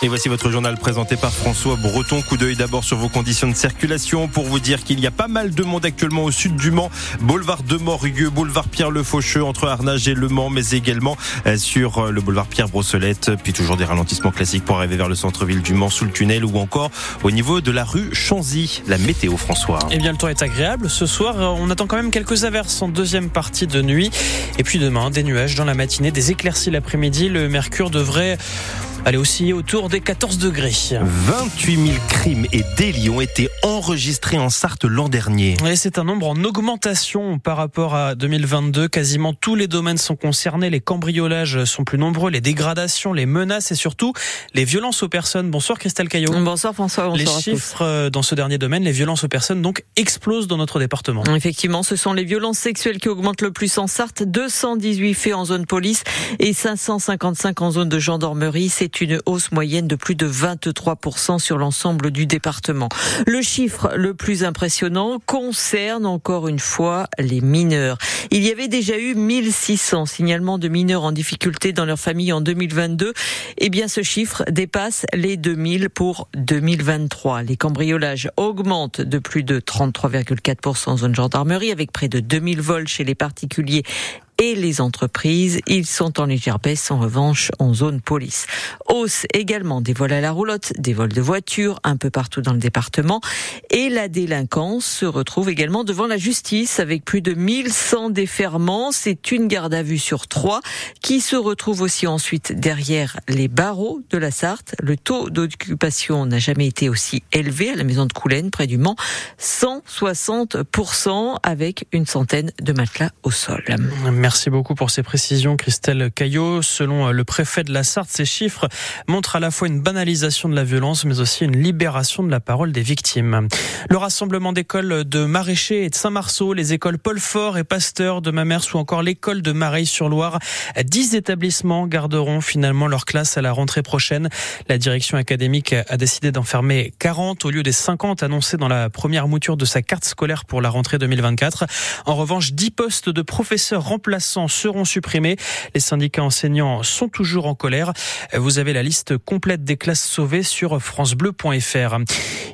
Et voici votre journal présenté par François Breton. Coup d'œil d'abord sur vos conditions de circulation pour vous dire qu'il y a pas mal de monde actuellement au sud du Mans, boulevard de Morieux, boulevard Pierre Le Faucheux entre Arnage et Le Mans, mais également euh, sur euh, le boulevard Pierre Brossolette. Puis toujours des ralentissements classiques pour arriver vers le centre-ville du Mans sous le tunnel ou encore au niveau de la rue Chanzy. La météo, François. Eh bien, le temps est agréable. Ce soir, euh, on attend quand même quelques averses en deuxième partie de nuit. Et puis demain, des nuages dans la matinée, des éclaircies l'après-midi. Le mercure devrait aller aussi autour des 14 degrés. 28 000 crimes et délits ont été enregistrés en Sarthe l'an dernier. Et c'est un nombre en augmentation par rapport à 2022. Quasiment tous les domaines sont concernés. Les cambriolages sont plus nombreux, les dégradations, les menaces et surtout les violences aux personnes. Bonsoir Christelle Caillot. Bonsoir François. Bonsoir les chiffres euh, dans ce dernier domaine, les violences aux personnes donc explosent dans notre département. Effectivement, ce sont les violences sexuelles qui augmentent le plus en Sarthe. 218 faits en zone police et 555 en zone de gendarmerie. C'est une hausse moyenne de plus de 23% sur l'ensemble du département. Le chiffre le plus impressionnant concerne encore une fois les mineurs. Il y avait déjà eu 1600 signalements de mineurs en difficulté dans leur famille en 2022. Eh bien, ce chiffre dépasse les 2000 pour 2023. Les cambriolages augmentent de plus de 33,4% en zone gendarmerie avec près de 2000 vols chez les particuliers et les entreprises. Ils sont en légère baisse en revanche en zone police. Hausse également des vols à la roulotte, des vols de voitures un peu partout dans le département et la délinquance se retrouve également devant la justice avec plus de 1100 déferments. C'est une garde à vue sur trois qui se retrouve aussi ensuite derrière les barreaux de la Sarthe. Le taux d'occupation n'a jamais été aussi élevé à la maison de Coulennes près du Mans, 160% avec une centaine de matelas au sol. Beaucoup pour ces précisions, Christelle Caillot. Selon euh, le préfet de la Sarthe, ces chiffres montrent à la fois une banalisation de la violence, mais aussi une libération de la parole des victimes. Le rassemblement d'écoles de Maraîchers et de Saint-Marceau, les écoles Paul Fort et Pasteur de Mamers ou encore l'école de Mareil-sur-Loire, dix établissements garderont finalement leur classe à la rentrée prochaine. La direction académique a décidé d'enfermer 40 au lieu des 50 annoncés dans la première mouture de sa carte scolaire pour la rentrée 2024. En revanche, 10 postes de professeurs remplacés seront supprimés. Les syndicats enseignants sont toujours en colère. Vous avez la liste complète des classes sauvées sur francebleu.fr.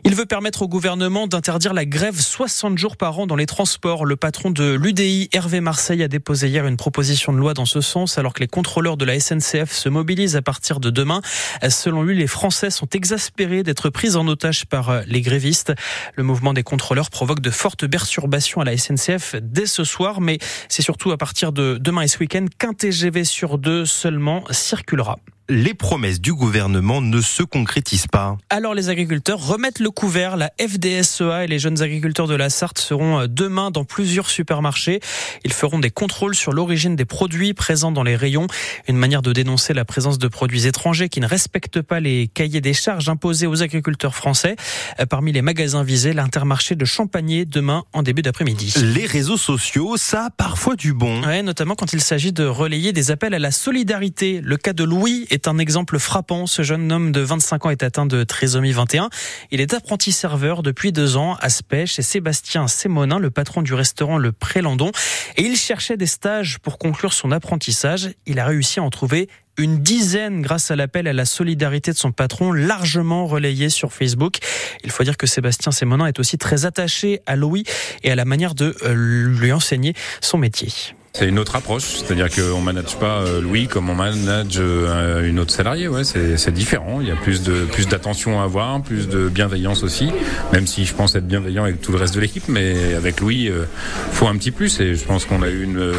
Il veut permettre au gouvernement d'interdire la grève 60 jours par an dans les transports. Le patron de l'UDI, Hervé Marseille, a déposé hier une proposition de loi dans ce sens alors que les contrôleurs de la SNCF se mobilisent à partir de demain. Selon lui, les Français sont exaspérés d'être pris en otage par les grévistes. Le mouvement des contrôleurs provoque de fortes perturbations à la SNCF dès ce soir, mais c'est surtout à partir de demain et ce week-end qu'un TGV sur deux seulement circulera les promesses du gouvernement ne se concrétisent pas. Alors les agriculteurs remettent le couvert. La FDSEA et les jeunes agriculteurs de la Sarthe seront euh, demain dans plusieurs supermarchés. Ils feront des contrôles sur l'origine des produits présents dans les rayons. Une manière de dénoncer la présence de produits étrangers qui ne respectent pas les cahiers des charges imposés aux agriculteurs français. Euh, parmi les magasins visés, l'intermarché de Champagné demain en début d'après-midi. Les réseaux sociaux, ça a parfois du bon. Ouais, notamment quand il s'agit de relayer des appels à la solidarité. Le cas de Louis est un exemple frappant. Ce jeune homme de 25 ans est atteint de trisomie 21. Il est apprenti serveur depuis deux ans à Spey chez Sébastien Sémonin, le patron du restaurant Le Prélandon. Et il cherchait des stages pour conclure son apprentissage. Il a réussi à en trouver une dizaine grâce à l'appel à la solidarité de son patron, largement relayé sur Facebook. Il faut dire que Sébastien Sémonin est aussi très attaché à Louis et à la manière de euh, lui enseigner son métier. C'est une autre approche, c'est-à-dire qu'on manage pas euh, Louis comme on manage euh, une autre salariée. Ouais, c'est différent. Il y a plus de plus d'attention à avoir, plus de bienveillance aussi. Même si je pense être bienveillant avec tout le reste de l'équipe, mais avec Louis, euh, faut un petit plus. Et je pense qu'on a eu une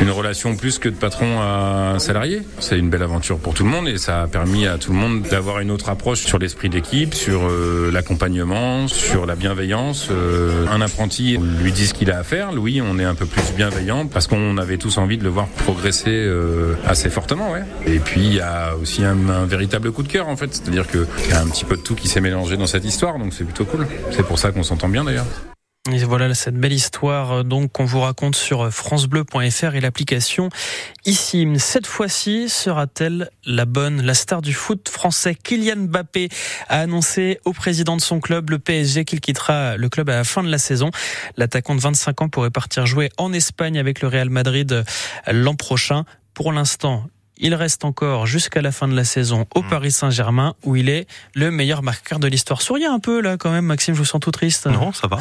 une relation plus que de patron à salarié. C'est une belle aventure pour tout le monde et ça a permis à tout le monde d'avoir une autre approche sur l'esprit d'équipe, sur l'accompagnement, sur la bienveillance. un apprenti lui dit ce qu'il a à faire. Louis, on est un peu plus bienveillant parce qu'on avait tous envie de le voir progresser euh, assez fortement. Ouais. Et puis il y a aussi un, un véritable coup de cœur en fait, c'est-à-dire qu'il y a un petit peu de tout qui s'est mélangé dans cette histoire, donc c'est plutôt cool. C'est pour ça qu'on s'entend bien d'ailleurs. Et voilà cette belle histoire euh, donc qu'on vous raconte sur euh, francebleu.fr et l'application ici. Cette fois-ci sera-t-elle la bonne La star du foot français? Kylian Mbappé a annoncé au président de son club, le PSG, qu'il quittera le club à la fin de la saison. L'attaquant de 25 ans pourrait partir jouer en Espagne avec le Real Madrid euh, l'an prochain. Pour l'instant, il reste encore jusqu'à la fin de la saison au Mm. Paris Saint-Germain où il est le meilleur marqueur de l'histoire. Souriez un peu là quand même, Maxime, je vous sens tout triste. Non, ça va.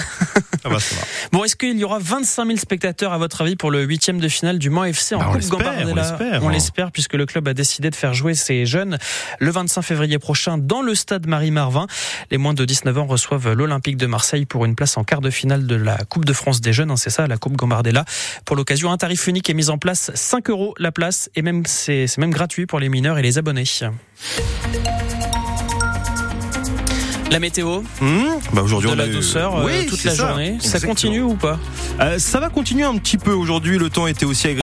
ça va, ça va. Bon, est-ce qu'il y aura 25 000 spectateurs à votre avis pour le huitième de finale du Mans FC en Bah, Coupe Gambardella l'espère. On l'espère puisque le club a décidé de faire jouer ses jeunes le 25 février prochain dans le stade Marie-Marvin. Les moins de 19 ans reçoivent l'Olympique de Marseille pour une place en quart de finale de la Coupe de France des jeunes. hein, C'est ça, la Coupe Gambardella. Pour l'occasion, un tarif unique est mis en place, 5 euros la place et même c'est c'est même gratuit pour les mineurs et les abonnés. La météo, Hum, bah aujourd'hui, de on la a eu- douceur euh, toute la ça. journée. Ça continue ou pas? Euh, ça va continuer un petit peu aujourd'hui. Le temps était aussi agréable.